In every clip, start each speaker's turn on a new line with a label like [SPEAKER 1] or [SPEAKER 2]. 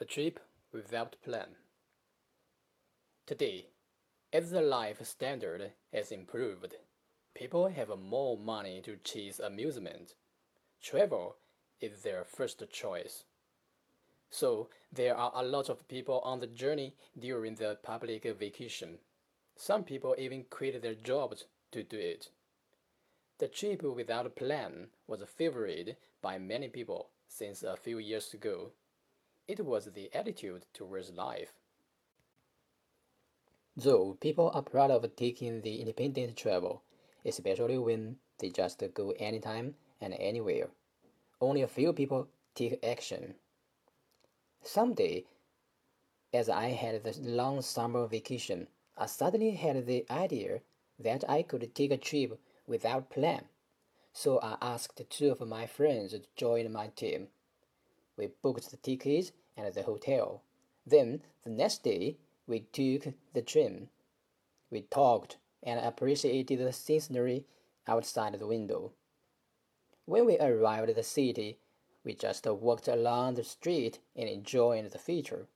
[SPEAKER 1] A trip without plan. Today, as the life standard has improved, people have more money to chase amusement. Travel is their first choice. So, there are a lot of people on the journey during the public vacation. Some people even quit their jobs to do it. The trip without plan was favored by many people since a few years ago. It was the attitude towards life. Though people are proud of taking the independent travel, especially when they just go anytime and anywhere, only a few people take action. Someday, as I had the long summer vacation, I suddenly had the idea that I could take a trip without plan. So I asked two of my friends to join my team. We booked the tickets and the hotel. Then the next day, we took the train. We talked and appreciated the scenery outside the window. When we arrived at the city, we just walked along the street and enjoyed the feature.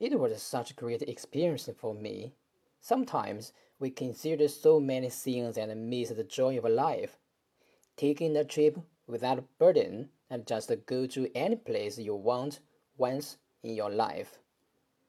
[SPEAKER 1] It was such a great experience for me. Sometimes we consider so many things and miss the joy of life. Taking a trip without burden and just go to any place you want once in your life.